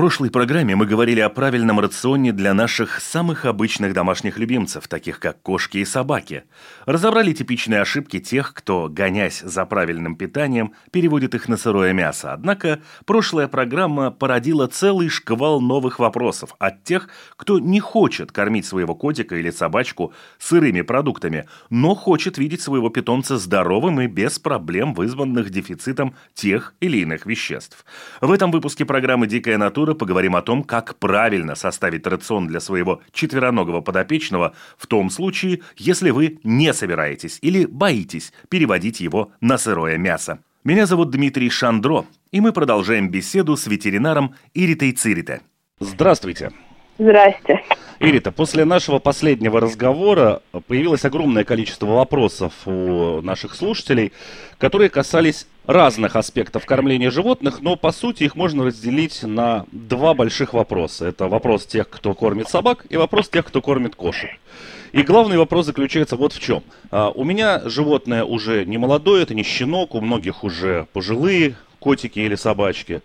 прошлой программе мы говорили о правильном рационе для наших самых обычных домашних любимцев, таких как кошки и собаки. Разобрали типичные ошибки тех, кто, гонясь за правильным питанием, переводит их на сырое мясо. Однако прошлая программа породила целый шквал новых вопросов от тех, кто не хочет кормить своего котика или собачку сырыми продуктами, но хочет видеть своего питомца здоровым и без проблем, вызванных дефицитом тех или иных веществ. В этом выпуске программы «Дикая натура» эпизода поговорим о том, как правильно составить рацион для своего четвероногого подопечного в том случае, если вы не собираетесь или боитесь переводить его на сырое мясо. Меня зовут Дмитрий Шандро, и мы продолжаем беседу с ветеринаром Иритой Циритой. Здравствуйте. Здрасте. Ирита, после нашего последнего разговора появилось огромное количество вопросов у наших слушателей, которые касались разных аспектов кормления животных, но по сути их можно разделить на два больших вопроса. Это вопрос тех, кто кормит собак, и вопрос тех, кто кормит кошек. И главный вопрос заключается вот в чем. А, у меня животное уже не молодое, это не щенок, у многих уже пожилые котики или собачки.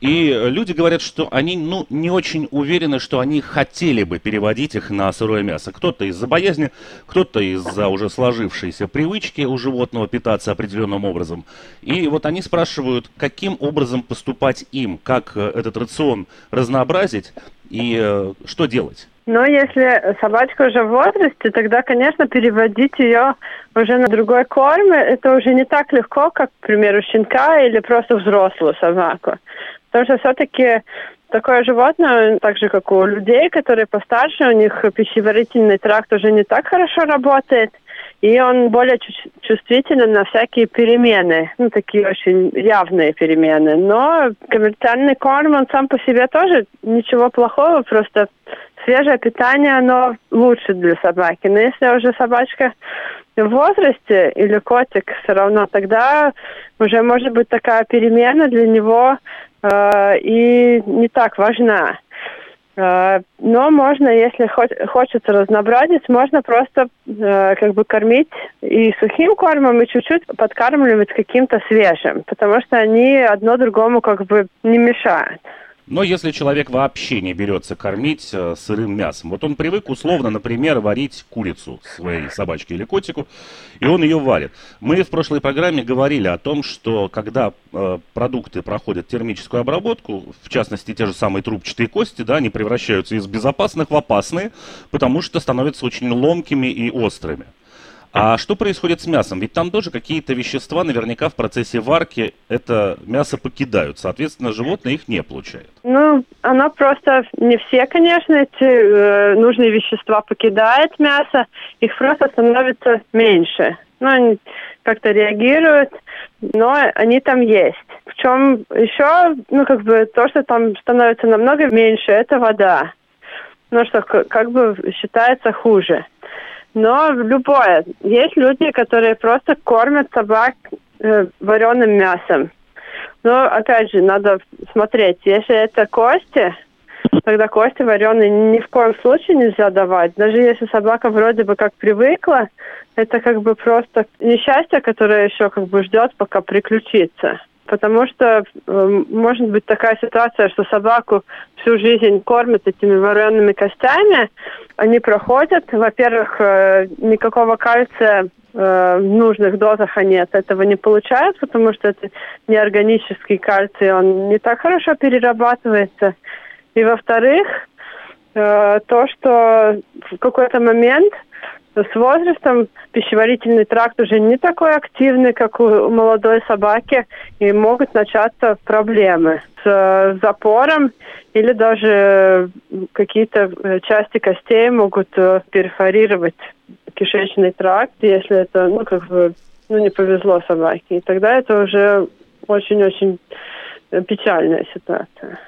И люди говорят, что они ну, не очень уверены, что они хотели бы переводить их на сырое мясо. Кто-то из-за боязни, кто-то из-за уже сложившейся привычки у животного питаться определенным образом. И вот они спрашивают, каким образом поступать им, как э, этот рацион разнообразить и э, что делать. Но если собачка уже в возрасте, тогда, конечно, переводить ее уже на другой корм, это уже не так легко, как, к примеру, щенка или просто взрослую собаку. Потому что все-таки такое животное, так же как у людей, которые постарше, у них пищеварительный тракт уже не так хорошо работает, и он более чувствителен на всякие перемены, ну, такие очень явные перемены. Но коммерциальный корм, он сам по себе тоже ничего плохого, просто свежее питание, оно лучше для собаки. Но если уже собачка в возрасте или котик, все равно тогда уже может быть такая перемена для него Э, и не так важна. Э, но можно, если хочется разнообразить, можно просто э, как бы кормить и сухим кормом, и чуть-чуть подкармливать каким-то свежим, потому что они одно другому как бы не мешают. Но если человек вообще не берется кормить э, сырым мясом, вот он привык условно, например, варить курицу своей собачке или котику, и он ее варит. Мы в прошлой программе говорили о том, что когда э, продукты проходят термическую обработку, в частности те же самые трубчатые кости, да, они превращаются из безопасных в опасные, потому что становятся очень ломкими и острыми. А что происходит с мясом? Ведь там тоже какие-то вещества наверняка в процессе варки это мясо покидают. Соответственно, животное их не получает. Ну, оно просто не все, конечно, эти э, нужные вещества покидает мясо. Их просто становится меньше. Ну, они как-то реагируют, но они там есть. В чем еще, ну, как бы то, что там становится намного меньше, это вода. Ну, что как бы считается хуже. Но любое. Есть люди, которые просто кормят собак э, вареным мясом. Но, опять же, надо смотреть. Если это кости, тогда кости вареные ни в коем случае нельзя давать. Даже если собака вроде бы как привыкла, это как бы просто несчастье, которое еще как бы ждет, пока приключится. Потому что э, может быть такая ситуация, что собаку всю жизнь кормят этими вареными костями, они проходят. Во-первых, э, никакого кальция э, в нужных дозах они от этого не получают, потому что это неорганический кальций, он не так хорошо перерабатывается. И во-вторых, э, то, что в какой-то момент с возрастом пищеварительный тракт уже не такой активный, как у молодой собаки, и могут начаться проблемы с э, запором или даже какие-то э, части костей могут э, перфорировать кишечный тракт, если это, ну, как бы, ну, не повезло собаке. И тогда это уже очень-очень печальная ситуация.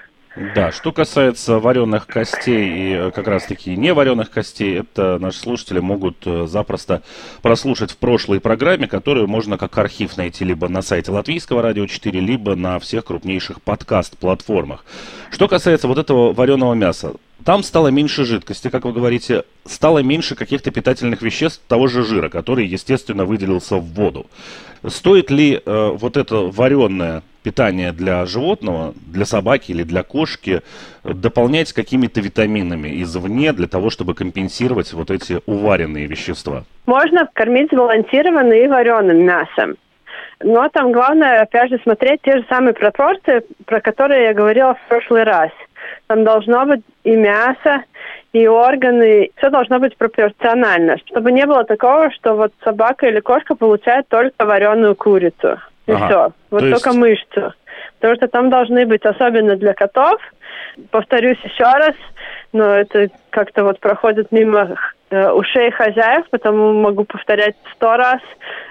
Да, что касается вареных костей и э, как раз-таки не вареных костей, это наши слушатели могут э, запросто прослушать в прошлой программе, которую можно как архив найти либо на сайте Латвийского радио 4, либо на всех крупнейших подкаст-платформах. Что касается вот этого вареного мяса, там стало меньше жидкости, как вы говорите, стало меньше каких-то питательных веществ того же жира, который, естественно, выделился в воду. Стоит ли э, вот это вареное питание для животного, для собаки или для кошки дополнять какими-то витаминами извне для того, чтобы компенсировать вот эти уваренные вещества? Можно кормить сбалансированным и вареным мясом. Но там главное, опять же, смотреть те же самые пропорции, про которые я говорила в прошлый раз – там должно быть и мясо, и органы, все должно быть пропорционально, чтобы не было такого, что вот собака или кошка получает только вареную курицу. И ага. все. Вот То только есть... мышцу. Потому что там должны быть, особенно для котов, повторюсь еще раз, но это как-то вот проходит мимо э, ушей хозяев, потому могу повторять сто раз.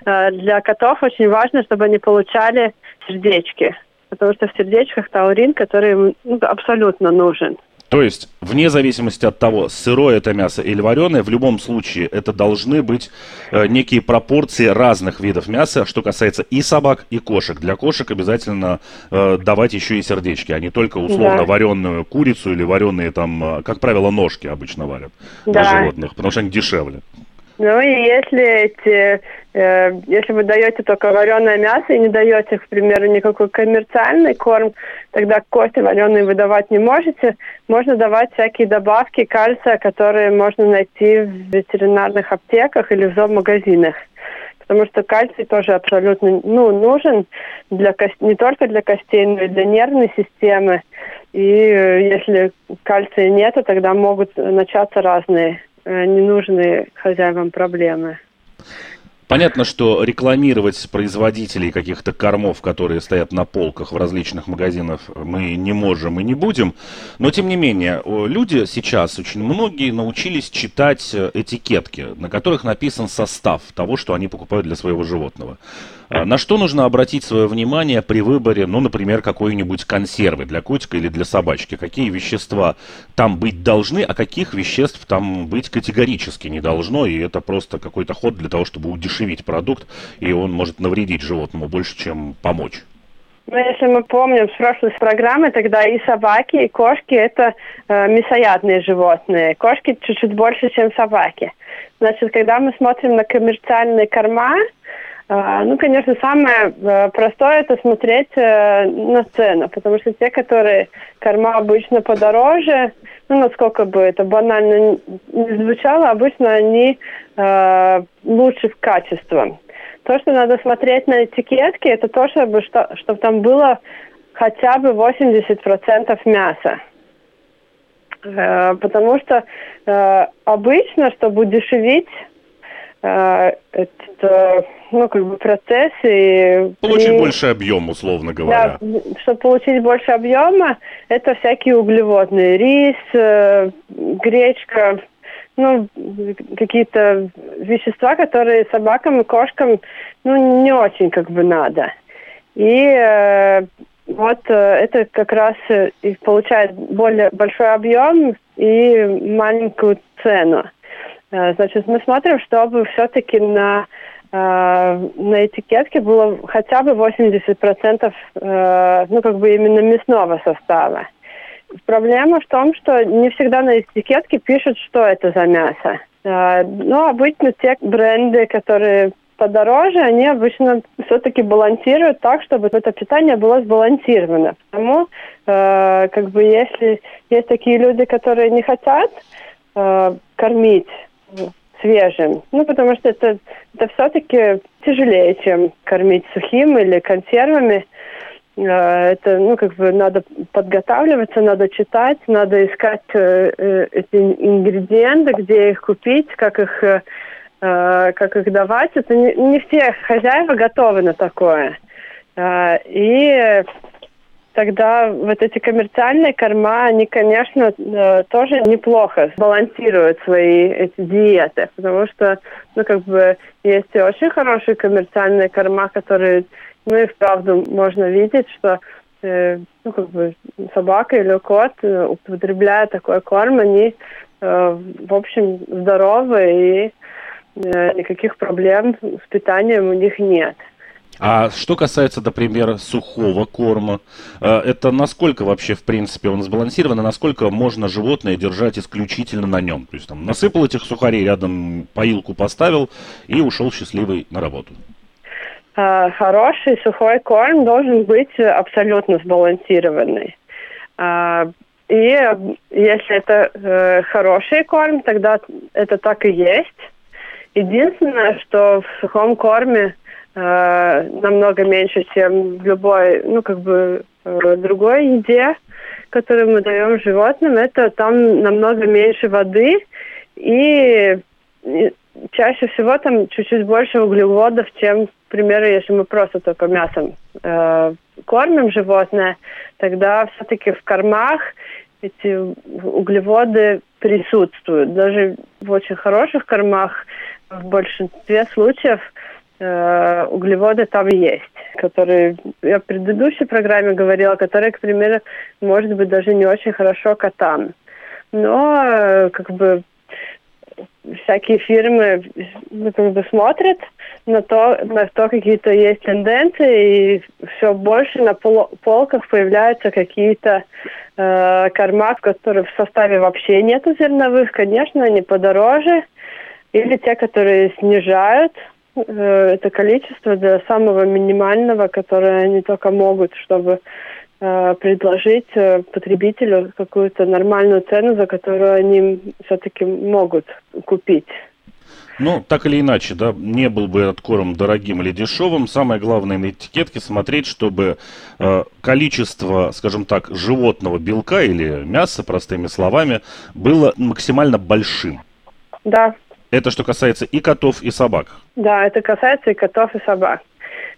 Э, для котов очень важно, чтобы они получали сердечки потому что в сердечках таурин, который ну, абсолютно нужен. То есть, вне зависимости от того, сырое это мясо или вареное, в любом случае это должны быть э, некие пропорции разных видов мяса, что касается и собак, и кошек. Для кошек обязательно э, давать еще и сердечки, а не только условно да. вареную курицу или вареные там, э, как правило, ножки обычно варят да. для животных, потому что они дешевле. Ну и если эти, э, если вы даете только вареное мясо и не даете, к примеру, никакой коммерциальный корм, тогда кости вареные вы давать не можете. Можно давать всякие добавки кальция, которые можно найти в ветеринарных аптеках или в зоомагазинах. Потому что кальций тоже абсолютно ну, нужен для не только для костей, но и для нервной системы. И э, если кальция нет, тогда могут начаться разные ненужные хозяевам проблемы. Понятно, что рекламировать производителей каких-то кормов, которые стоят на полках в различных магазинах, мы не можем и не будем. Но, тем не менее, люди сейчас, очень многие, научились читать э, этикетки, на которых написан состав того, что они покупают для своего животного. А на что нужно обратить свое внимание при выборе, ну, например, какой-нибудь консервы для котика или для собачки? Какие вещества там быть должны, а каких веществ там быть категорически не должно, и это просто какой-то ход для того, чтобы удешевить продукт, и он может навредить животному больше, чем помочь? Ну, если мы помним с прошлой программы, тогда и собаки, и кошки – это э, мясоядные животные. Кошки чуть-чуть больше, чем собаки. Значит, когда мы смотрим на коммерциальные корма, ну, конечно, самое э, простое это смотреть э, на цену, потому что те, которые корма обычно подороже, ну, насколько бы это банально не звучало, обычно они э, лучше в качестве. То, что надо смотреть на этикетки, это то, чтобы, что, чтобы там было хотя бы 80% мяса. Потому что обычно, чтобы удешевить э, это, ну, как бы процесс и... Получить и, больше объем, условно говоря. Да, чтобы получить больше объема, это всякие углеводные. Рис, э, гречка, ну, какие-то вещества, которые собакам и кошкам, ну, не очень как бы надо. И э, вот э, это как раз э, и получает более большой объем и маленькую цену. Э, значит, мы смотрим, чтобы все-таки на, э, на этикетке было хотя бы 80% э, ну, как бы именно мясного состава. Проблема в том, что не всегда на этикетке пишут, что это за мясо. Но обычно те бренды, которые подороже, они обычно все-таки балансируют так, чтобы это питание было сбалансировано. Потому, как бы, если есть такие люди, которые не хотят кормить свежим. Ну, потому что это, это все-таки тяжелее, чем кормить сухим или консервами. Э, это, ну, как бы надо подготавливаться, надо читать, надо искать э, э, эти ингредиенты, где их купить, как их, как их давать. Это не, не все хозяева готовы на такое. И тогда вот эти коммерциальные корма, они, конечно, э, тоже неплохо балансируют свои эти диеты, потому что, ну, как бы, есть и очень хорошие коммерциальные корма, которые, ну, и вправду можно видеть, что э, ну, как бы собака или кот, э, употребляя такой корм, они, э, в общем, здоровы и э, никаких проблем с питанием у них нет. А что касается, например, сухого корма, э, это насколько вообще, в принципе, он сбалансирован, и насколько можно животное держать исключительно на нем? То есть там насыпал этих сухарей, рядом поилку поставил и ушел счастливый на работу. А, хороший сухой корм должен быть абсолютно сбалансированный. А, и если это э, хороший корм, тогда это так и есть. Единственное, что в сухом корме э, намного меньше, чем в любой, ну, как бы, э, другой еде, которую мы даем животным, это там намного меньше воды и, и чаще всего там чуть-чуть больше углеводов, чем, к примеру, если мы просто только мясом э, кормим животное, тогда все-таки в кормах эти углеводы присутствуют. Даже в очень хороших кормах в большинстве случаев углеводы там есть, которые я в предыдущей программе говорила, которые, к примеру, может быть даже не очень хорошо котам. Но э, как бы всякие фирмы ну, как бы смотрят на то, на то какие-то есть тенденции, и все больше на пол полках появляются какие-то э, корма, которые в составе вообще нету зерновых. Конечно, они подороже, или те, которые снижают э, это количество до самого минимального, которое они только могут, чтобы э, предложить э, потребителю какую-то нормальную цену, за которую они все-таки могут купить. Ну, так или иначе, да, не был бы этот корм дорогим или дешевым. Самое главное на этикетке смотреть, чтобы э, количество, скажем так, животного белка или мяса, простыми словами, было максимально большим. Да, это что касается и котов, и собак. Да, это касается и котов, и собак.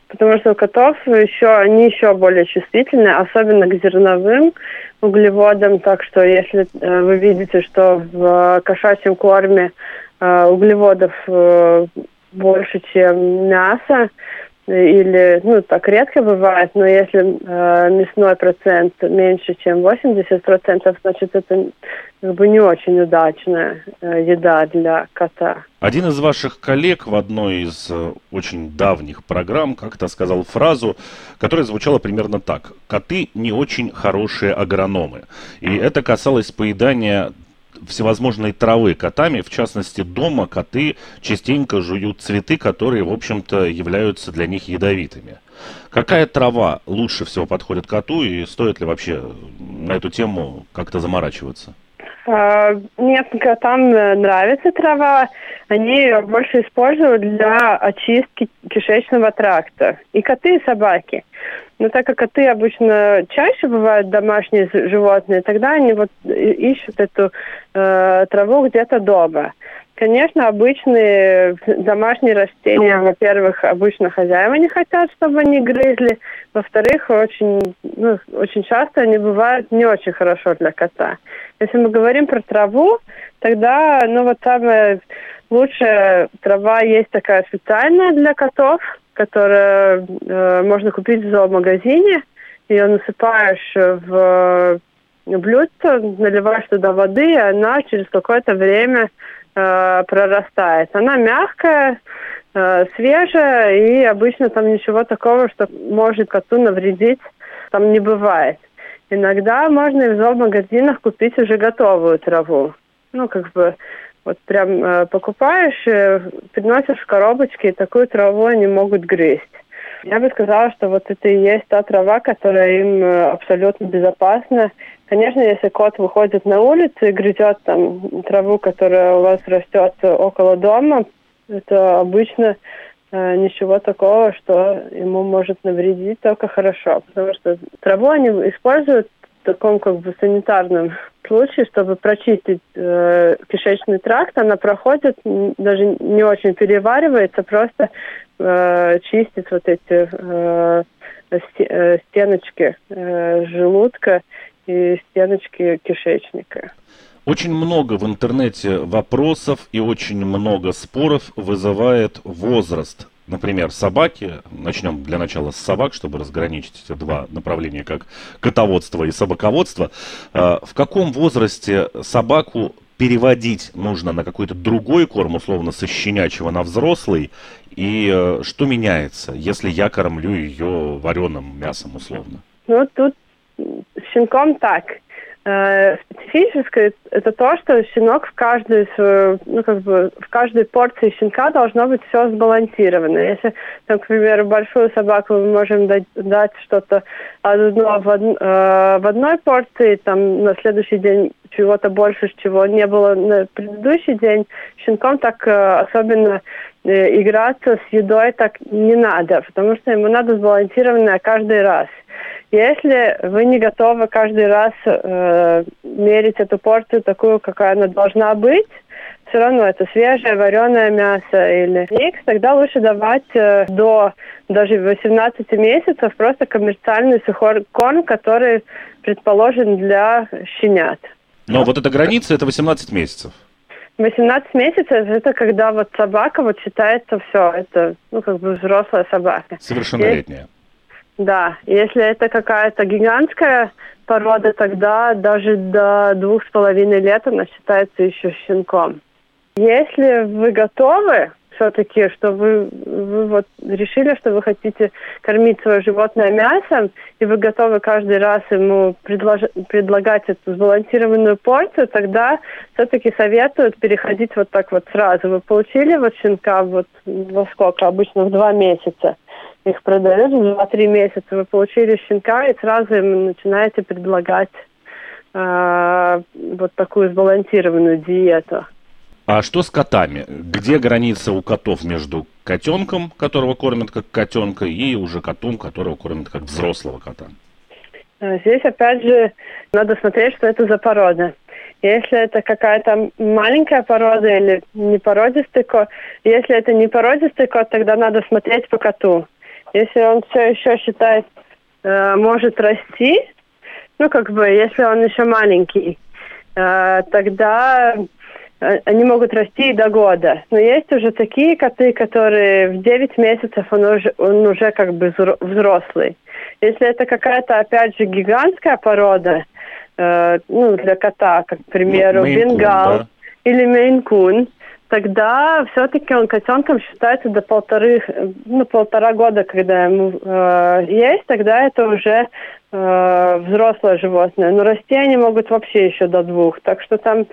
Потому что у котов еще, они еще более чувствительны, особенно к зерновым углеводам. Так что если э, вы видите, что в кошачьем корме э, углеводов э, больше, чем мясо, или, ну, так редко бывает, но если э, мясной процент меньше, чем 80%, значит, это как бы не очень удачная э, еда для кота. Один из ваших коллег в одной из э, очень давних программ как-то сказал фразу, которая звучала примерно так. Коты не очень хорошие агрономы. И это касалось поедания всевозможной травы котами. В частности, дома коты частенько жуют цветы, которые, в общем-то, являются для них ядовитыми. Какая трава лучше всего подходит коту и стоит ли вообще на эту тему как-то заморачиваться? А, нет, котам нравится трава. Они ее больше используют для очистки кишечного тракта. И коты, и собаки. Но так как коты обычно чаще бывают домашние животные, тогда они вот ищут эту э, траву где-то дома. Конечно, обычные домашние растения, во-первых, обычно хозяева не хотят, чтобы они грызли. Во-вторых, очень, ну, очень часто они бывают не очень хорошо для кота. Если мы говорим про траву, тогда, ну вот самая лучшая трава есть такая специальная для котов – которое э, можно купить в зоомагазине. Ее насыпаешь в блюдце, наливаешь туда воды, и она через какое-то время э, прорастает. Она мягкая, э, свежая, и обычно там ничего такого, что может коту навредить, там не бывает. Иногда можно и в зоомагазинах купить уже готовую траву. Ну, как бы вот прям э, покупаешь, э, приносишь в коробочке, и такую траву они могут грызть. Я бы сказала, что вот это и есть та трава, которая им э, абсолютно безопасна. Конечно, если кот выходит на улицу и грызет там траву, которая у вас растет около дома, это обычно э, ничего такого, что ему может навредить, только хорошо. Потому что траву они используют в таком как бы санитарном случае, чтобы прочистить э, кишечный тракт, она проходит, даже не очень переваривается, просто э, чистит вот эти э, э стеночки э, желудка и стеночки кишечника. Очень много в интернете вопросов и очень много споров вызывает возраст например, собаки, начнем для начала с собак, чтобы разграничить эти два направления, как котоводство и собаководство, а, в каком возрасте собаку переводить нужно на какой-то другой корм, условно, со щенячьего на взрослый, и э, что меняется, если я кормлю ее вареным мясом, условно? Ну, тут щенком так. Э, специфическое это то, что щенок в каждой свою, ну как бы в каждой порции щенка должно быть все сбалансировано. Если, там, к примеру, большую собаку мы можем дать, дать что-то одно в, од, э, в одной порции, там на следующий день чего-то больше, чего не было на предыдущий день, щенком так э, особенно э, играться с едой так не надо, потому что ему надо сбалансированное каждый раз. Если вы не готовы каждый раз э, мерить эту порцию такую, какая она должна быть, все равно это свежее вареное мясо или микс, тогда лучше давать э, до даже 18 месяцев просто коммерциальный сухой корм, который предположен для щенят. Но вот эта граница это 18 месяцев. 18 месяцев это когда вот собака вот считается все, это ну как бы взрослая собака. Совершеннолетняя. Да, если это какая-то гигантская порода, тогда даже до двух с половиной лет она считается еще щенком. Если вы готовы, все-таки, что вы, вы вот решили, что вы хотите кормить свое животное мясом, и вы готовы каждый раз ему предлож... предлагать эту сбалансированную порцию, тогда все-таки советуют переходить вот так вот сразу. Вы получили вот щенка вот во сколько? Обычно в два месяца их продают в 2-3 месяца, вы получили щенка и сразу им начинаете предлагать э, вот такую сбалансированную диету. А что с котами? Где граница у котов между котенком, которого кормят как котенка, и уже котом, которого кормят как взрослого кота? Э, здесь, опять же, надо смотреть, что это за порода. Если это какая-то маленькая порода или не породистый кот, если это не породистый кот, тогда надо смотреть по коту. Если он все еще считает, э, может расти, ну, как бы, если он еще маленький, э, тогда э, они могут расти и до года. Но есть уже такие коты, которые в 9 месяцев он уже, он уже как бы взрослый. Если это какая-то, опять же, гигантская порода, э, ну, для кота, как, к примеру, ну, бенгал да? или мейнкун, тогда все-таки он котенком считается до полторы, ну, полтора года, когда ему э, есть, тогда это уже э, взрослое животное. Но расти они могут вообще еще до двух. Так что там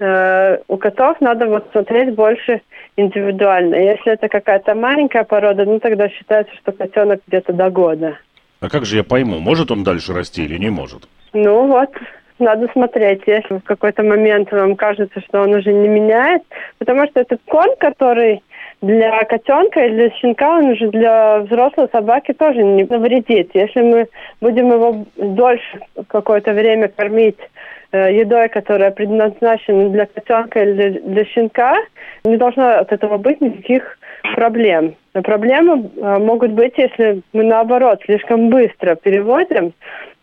э, у котов надо вот смотреть больше индивидуально. Если это какая-то маленькая порода, ну тогда считается, что котенок где-то до года. А как же я пойму, может он дальше расти или не может? Ну вот, надо смотреть, если в какой-то момент вам кажется, что он уже не меняет, потому что этот корм, который для котенка или для щенка, он уже для взрослой собаки тоже не навредит. Если мы будем его дольше какое-то время кормить э, едой, которая предназначена для котенка или для, для щенка, не должно от этого быть никаких проблем. Но проблемы э, могут быть, если мы наоборот слишком быстро переводим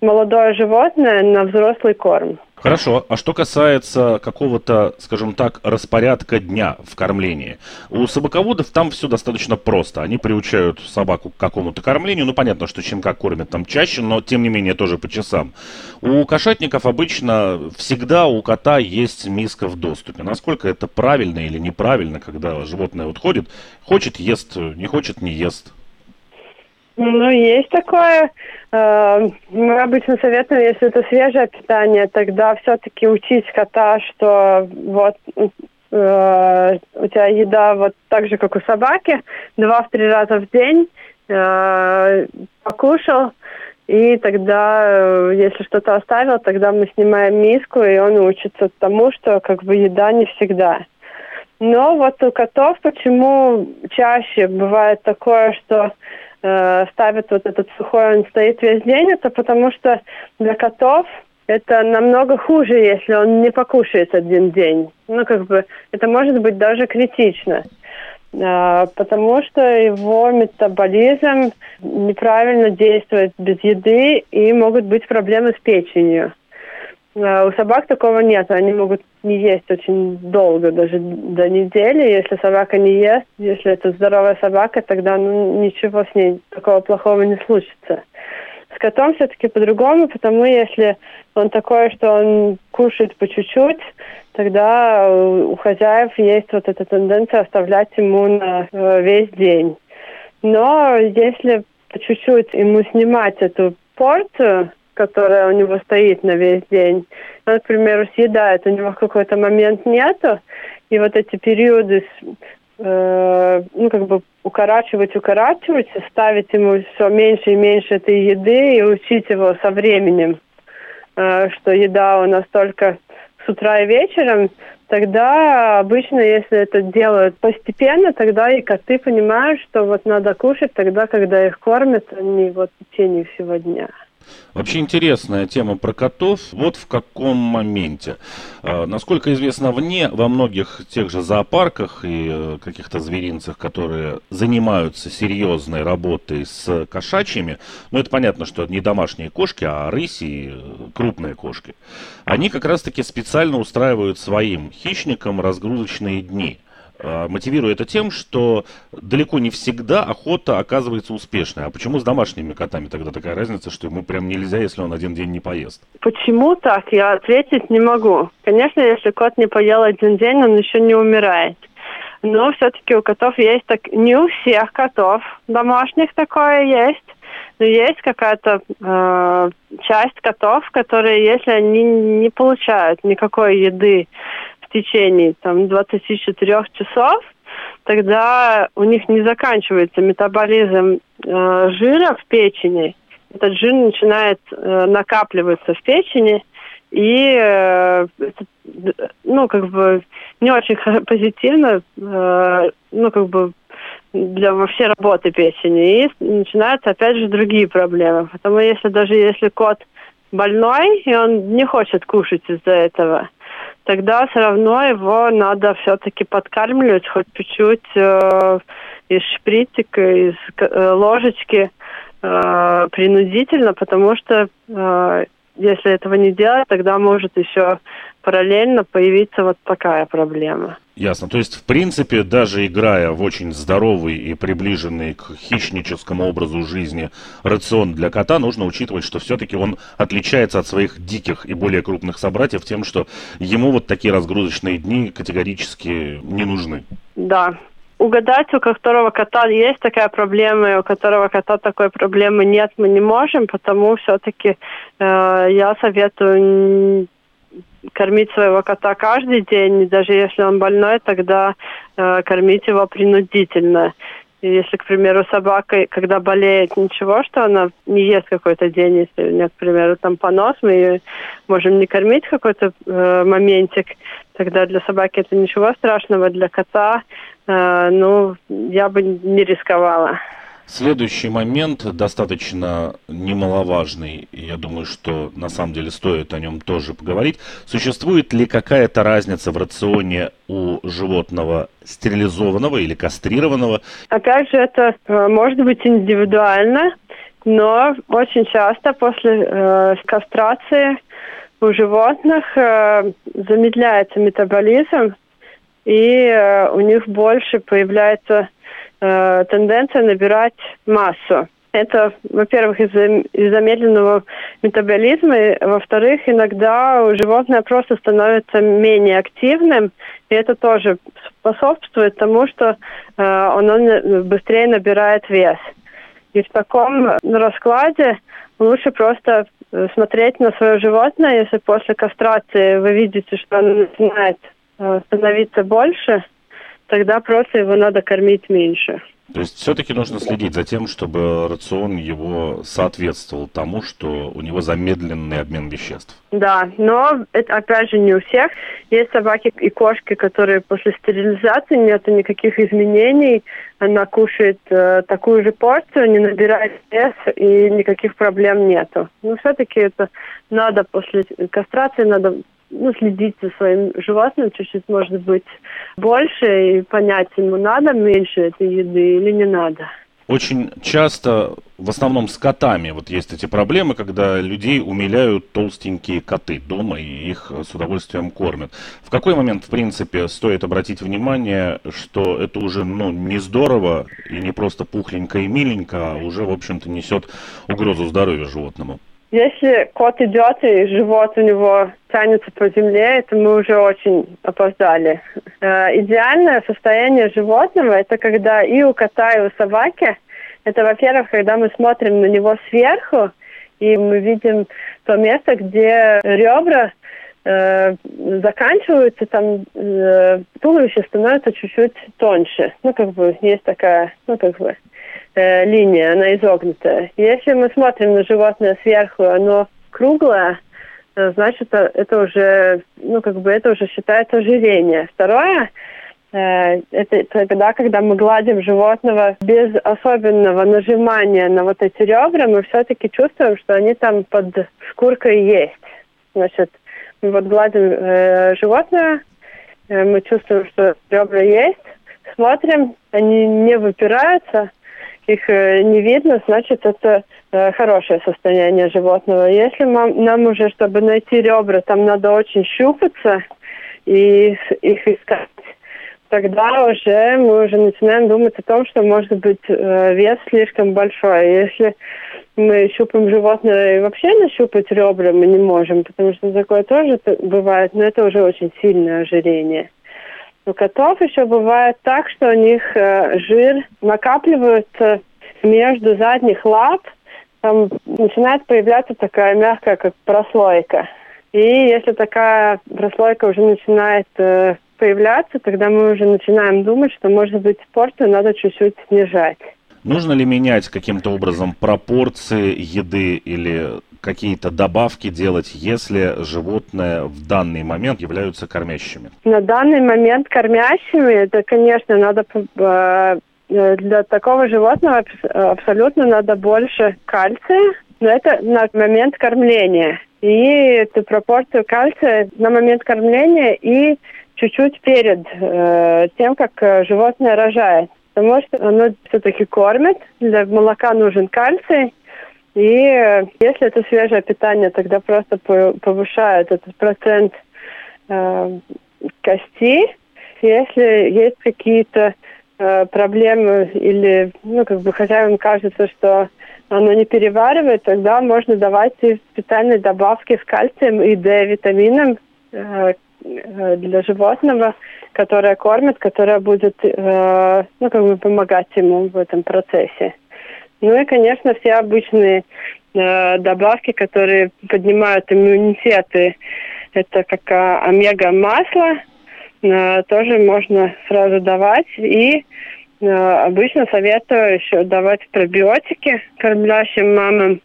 молодое животное на взрослый корм. Хорошо. А что касается какого-то, скажем так, распорядка дня в кормлении? У собаководов там все достаточно просто. Они приучают собаку к какому-то кормлению. Ну, понятно, что щенка кормят там чаще, но тем не менее тоже по часам. У кошатников обычно всегда у кота есть миска в доступе. Насколько это правильно или неправильно, когда животное вот ходит, хочет ест, не хочет не ест? Ну, есть такое. Э, мы обычно советуем, если это свежее питание, тогда все-таки учить кота, что вот э, у тебя еда вот так же, как у собаки, два-три раза в день э, покушал, и тогда, если что-то оставил, тогда мы снимаем миску, и он учится тому, что как бы еда не всегда. Но вот у котов почему чаще бывает такое, что э, ставят вот этот сухой, он стоит весь день, это потому что для котов это намного хуже, если он не покушает один день. Ну, как бы, это может быть даже критично. Э, потому что его метаболизм неправильно действует без еды и могут быть проблемы с печенью. А у собак такого нет, они могут не есть очень долго, даже до недели. Если собака не ест, если это здоровая собака, тогда ну, ничего с ней такого плохого не случится. С котом все-таки по-другому, потому если он такой, что он кушает по чуть-чуть, тогда у хозяев есть вот эта тенденция оставлять ему на э, весь день. Но если по чуть-чуть ему снимать эту порцию, которая у него стоит на весь день, он, к примеру, съедает, у него в какой-то момент нету, и вот эти периоды э, ну, как бы укорачивать, укорачивать, ставить ему все меньше и меньше этой еды и учить его со временем, э, что еда у нас только с утра и вечером, тогда обычно, если это делают постепенно, тогда и коты понимают, что вот надо кушать тогда, когда их кормят, а не вот в течение всего дня. Вообще интересная тема про котов. Вот в каком моменте. А, насколько известно вне, во многих тех же зоопарках и э, каких-то зверинцах, которые занимаются серьезной работой с кошачьими, ну это понятно, что не домашние кошки, а рыси, э, крупные кошки, они как раз-таки специально устраивают своим хищникам разгрузочные дни – мотивирую это тем, что далеко не всегда охота оказывается успешной. А почему с домашними котами тогда такая разница, что ему прям нельзя, если он один день не поест? Почему так, я ответить не могу. Конечно, если кот не поел один день, он еще не умирает. Но все-таки у котов есть так, не у всех котов домашних такое есть, но есть какая-то э, часть котов, которые, если они не получают никакой еды в течение там, 24 часов, тогда у них не заканчивается метаболизм э, жира в печени. Этот жир начинает э, накапливаться в печени, и э, ну, как бы не очень позитивно, э, ну, как бы для вообще работы печени. И начинаются, опять же, другие проблемы. Потому если даже если кот больной, и он не хочет кушать из-за этого, тогда все равно его надо все-таки подкармливать хоть чуть-чуть э, из шприцика, из э, ложечки э, принудительно, потому что э, если этого не делать, тогда может еще параллельно появиться вот такая проблема. Ясно. То есть, в принципе, даже играя в очень здоровый и приближенный к хищническому образу жизни рацион для кота, нужно учитывать, что все-таки он отличается от своих диких и более крупных собратьев тем, что ему вот такие разгрузочные дни категорически не нужны. Да, угадать, у которого кота есть такая проблема, и у которого кота такой проблемы нет, мы не можем, потому все-таки э, я советую кормить своего кота каждый день, даже если он больной, тогда э, кормить его принудительно. И если, к примеру, собака, когда болеет, ничего, что она не ест какой-то день, если у нее, к примеру, там понос, мы ее можем не кормить какой-то э, моментик, тогда для собаки это ничего страшного, для кота, ну, я бы не рисковала. Следующий момент достаточно немаловажный, я думаю, что на самом деле стоит о нем тоже поговорить. Существует ли какая-то разница в рационе у животного стерилизованного или кастрированного? Опять же, это э, может быть индивидуально, но очень часто после э, кастрации у животных э, замедляется метаболизм, и э, у них больше появляется э, тенденция набирать массу. Это, во-первых, из-за из медленного метаболизма, и, во-вторых, иногда животное просто становится менее активным, и это тоже способствует тому, что э, оно быстрее набирает вес. И в таком раскладе лучше просто э, смотреть на свое животное, если после кастрации вы видите, что оно начинает становиться больше – тогда просто его надо кормить меньше. То есть все-таки нужно следить за тем, чтобы рацион его соответствовал тому, что у него замедленный обмен веществ. Да, но это опять же не у всех. Есть собаки и кошки, которые после стерилизации нет никаких изменений. Она кушает э, такую же порцию, не набирает вес и никаких проблем нету. Но все-таки это надо после кастрации, надо ну, следить за своим животным чуть-чуть, может быть, больше и понять, ему надо меньше этой еды или не надо. Очень часто, в основном с котами, вот есть эти проблемы, когда людей умиляют толстенькие коты дома и их с удовольствием кормят. В какой момент, в принципе, стоит обратить внимание, что это уже ну, не здорово и не просто пухленько и миленько, а уже, в общем-то, несет угрозу здоровью животному? Если кот идет и живот у него тянется по земле, это мы уже очень опоздали. Э, идеальное состояние животного – это когда и у кота, и у собаки, это, во-первых, когда мы смотрим на него сверху, и мы видим то место, где ребра э, заканчиваются, там э, туловище становится чуть-чуть тоньше. Ну, как бы, есть такая, ну, как бы, э, линия, она изогнутая. Если мы смотрим на животное сверху, оно круглое, э, значит, э, это уже, ну, как бы, это уже считается ожирение. Второе, это тогда, когда мы гладим животного без особенного нажимания на вот эти ребра, мы все-таки чувствуем, что они там под шкуркой есть. Значит, мы вот гладим э, животное, э, мы чувствуем, что ребра есть, смотрим, они не выпираются, их э, не видно, значит, это э, хорошее состояние животного. Если нам, нам уже, чтобы найти ребра, там надо очень щупаться и их искать, тогда уже мы уже начинаем думать о том, что может быть э, вес слишком большой. Если мы щупаем животное и вообще нащупать ребра мы не можем, потому что такое тоже бывает, но это уже очень сильное ожирение. У котов еще бывает так, что у них э, жир накапливается между задних лап, там начинает появляться такая мягкая, как прослойка. И если такая прослойка уже начинает э, появляться, тогда мы уже начинаем думать, что, может быть, порцию надо чуть-чуть снижать. Нужно ли менять каким-то образом пропорции еды или какие-то добавки делать, если животные в данный момент являются кормящими? На данный момент кормящими, это, конечно, надо э, для такого животного абсолютно надо больше кальция, но это на момент кормления. И эту пропорцию кальция на момент кормления и чуть-чуть перед э, тем, как э, животное рожает. Потому что оно все-таки кормит, для молока нужен кальций, и если это свежее питание, тогда просто повышают этот процент э, кости. Если есть какие-то э, проблемы или, ну, как бы хозяевам кажется, что оно не переваривает, тогда можно давать и специальные добавки с кальцием и D-витамином э, э, для животного, которое кормит, которое будет, э, ну, как бы помогать ему в этом процессе. Ну и, конечно, все обычные э, добавки, которые поднимают иммунитеты, это как э, омега-масло, э, тоже можно сразу давать. И э, обычно советую еще давать пробиотики кормящим мамам,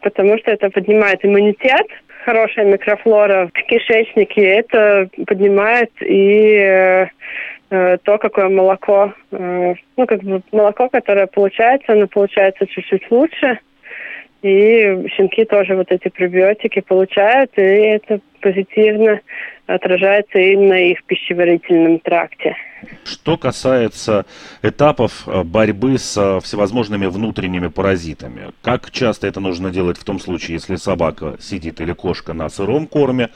потому что это поднимает иммунитет, хорошая микрофлора в кишечнике, это поднимает и э, Э, то, какое молоко, э, ну, как бы молоко, которое получается, оно получается чуть-чуть лучше. И щенки тоже вот эти пробиотики получают, и это позитивно отражается и на их пищеварительном тракте. Что касается этапов э, борьбы с всевозможными внутренними паразитами, как часто это нужно делать в том случае, если собака сидит или кошка на сыром корме,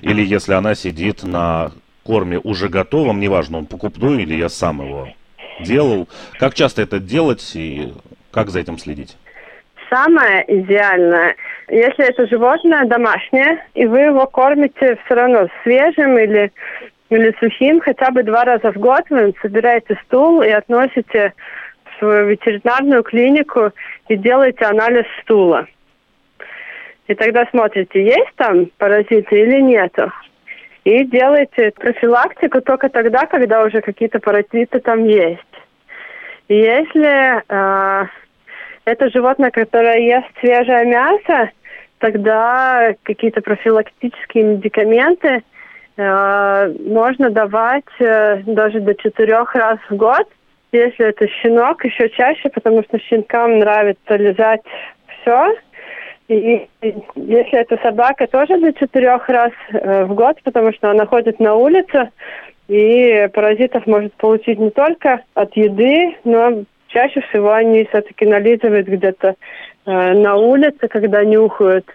или если она сидит на корме уже готовом, неважно, он покупной или я сам его делал. Как часто это делать и как за этим следить? Самое идеальное, если это животное домашнее, и вы его кормите все равно свежим или, или сухим, хотя бы два раза в год вы собираете стул и относите в свою ветеринарную клинику и делаете анализ стула. И тогда смотрите, есть там паразиты или нету и делайте профилактику только тогда, когда уже какие-то паразиты там есть. И если э, это животное, которое ест свежее мясо, тогда какие-то профилактические медикаменты э, можно давать э, даже до четырех раз в год. Если это щенок, еще чаще, потому что щенкам нравится лизать все. И если это собака, тоже до четырех раз э, в год, потому что она ходит на улицу, и паразитов может получить не только от еды, но чаще всего они все-таки нализывают где-то э, на улице, когда нюхают,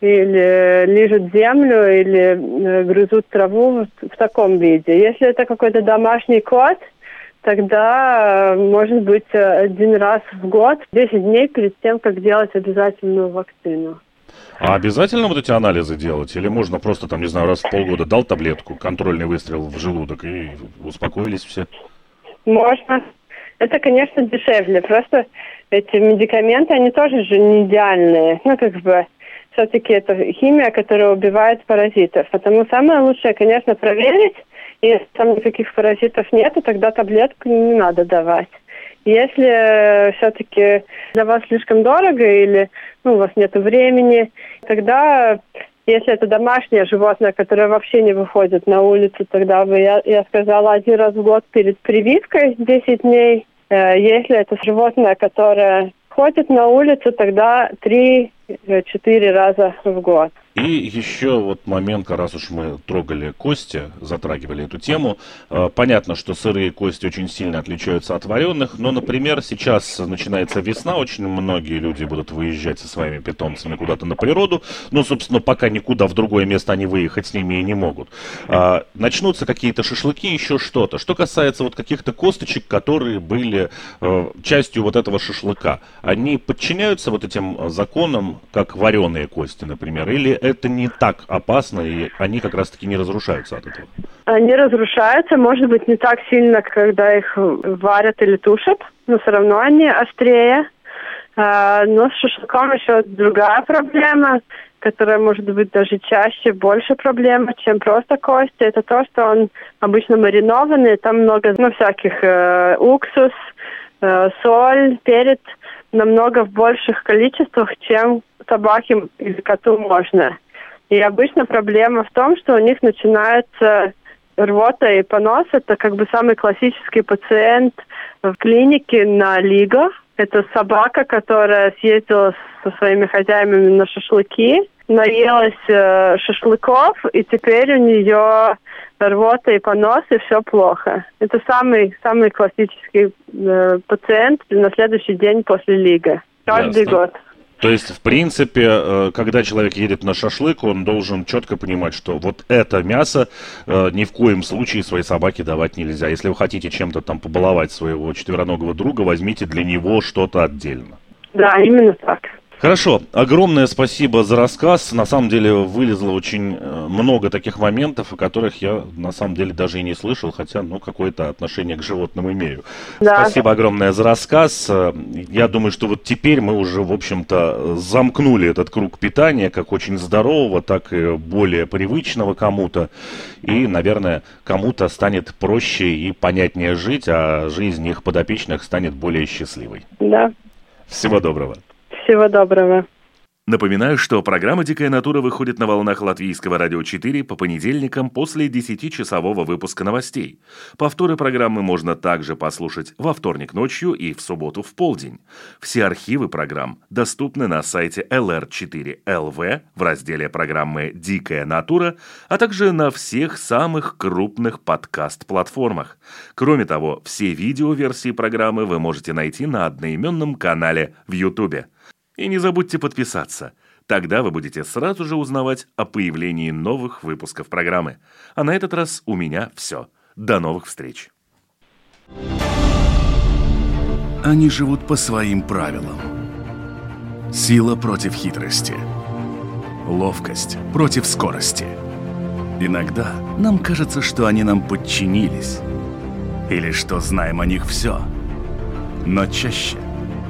или лижут землю, или э, грызут траву в, в таком виде. Если это какой-то домашний кот, тогда, э, может быть, один раз в год, 10 дней перед тем, как делать обязательную вакцину. А обязательно вот эти анализы делать? Или можно просто, там, не знаю, раз в полгода дал таблетку, контрольный выстрел в желудок и успокоились все? Можно. Это, конечно, дешевле. Просто эти медикаменты, они тоже же не идеальные. Ну, как бы, все-таки это химия, которая убивает паразитов. Потому самое лучшее, конечно, проверить. Если там никаких паразитов нет, тогда таблетку не надо давать. Если все-таки для вас слишком дорого или ну, у вас нет времени, тогда если это домашнее животное, которое вообще не выходит на улицу, тогда бы, я, я сказала, один раз в год перед прививкой 10 дней. Э, если это животное, которое ходит на улицу, тогда 3-4 раза в год. И еще вот момент, раз уж мы трогали кости, затрагивали эту тему. Э, понятно, что сырые кости очень сильно отличаются от вареных, но, например, сейчас начинается весна, очень многие люди будут выезжать со своими питомцами куда-то на природу, но, собственно, пока никуда в другое место они выехать с ними и не могут. А, начнутся какие-то шашлыки, еще что-то. Что касается вот каких-то косточек, которые были э, частью вот этого шашлыка, они подчиняются вот этим законам, как вареные кости, например, или это не так опасно, и они как раз-таки не разрушаются от этого? Они разрушаются, может быть, не так сильно, когда их варят или тушат, но все равно они острее. А, но с шашлыком еще другая проблема, которая может быть даже чаще, больше проблема, чем просто кости. Это то, что он обычно маринованный, там много ну, всяких э, уксус, э, соль, перец, намного в больших количествах, чем собаке или коту можно. И обычно проблема в том, что у них начинается рвота и понос. Это как бы самый классический пациент в клинике на Лиго. Это собака, которая съездила со своими хозяевами на шашлыки, наелась э, шашлыков, и теперь у нее рвота и понос, и все плохо. Это самый, самый классический э, пациент на следующий день после Лига. Каждый Ясно. год. То есть, в принципе, э, когда человек едет на шашлык, он должен четко понимать, что вот это мясо э, ни в коем случае своей собаке давать нельзя. Если вы хотите чем-то там побаловать своего четвероногого друга, возьмите для него что-то отдельно. Да, именно так. Хорошо, огромное спасибо за рассказ. На самом деле вылезло очень э, много таких моментов, о которых я на самом деле даже и не слышал, хотя, ну, какое-то отношение к животным имею. Да. Спасибо огромное за рассказ. Э, я думаю, что вот теперь мы уже, в общем-то, замкнули этот круг питания, как очень здорового, так и более привычного кому-то. И, наверное, кому-то станет проще и понятнее жить, а жизнь их подопечных станет более счастливой. Да. Всего доброго. Всего доброго. Напоминаю, что программа «Дикая натура» выходит на волнах Латвийского радио 4 по понедельникам после 10-часового выпуска новостей. Повторы программы можно также послушать во вторник ночью и в субботу в полдень. Все архивы программ доступны на сайте lr4lv в разделе программы «Дикая натура», а также на всех самых крупных подкаст-платформах. Кроме того, все видеоверсии программы вы можете найти на одноименном канале в YouTube. И не забудьте подписаться. Тогда вы будете сразу же узнавать о появлении новых выпусков программы. А на этот раз у меня все. До новых встреч. Они живут по своим правилам. Сила против хитрости. Ловкость против скорости. Иногда нам кажется, что они нам подчинились. Или что знаем о них все. Но чаще –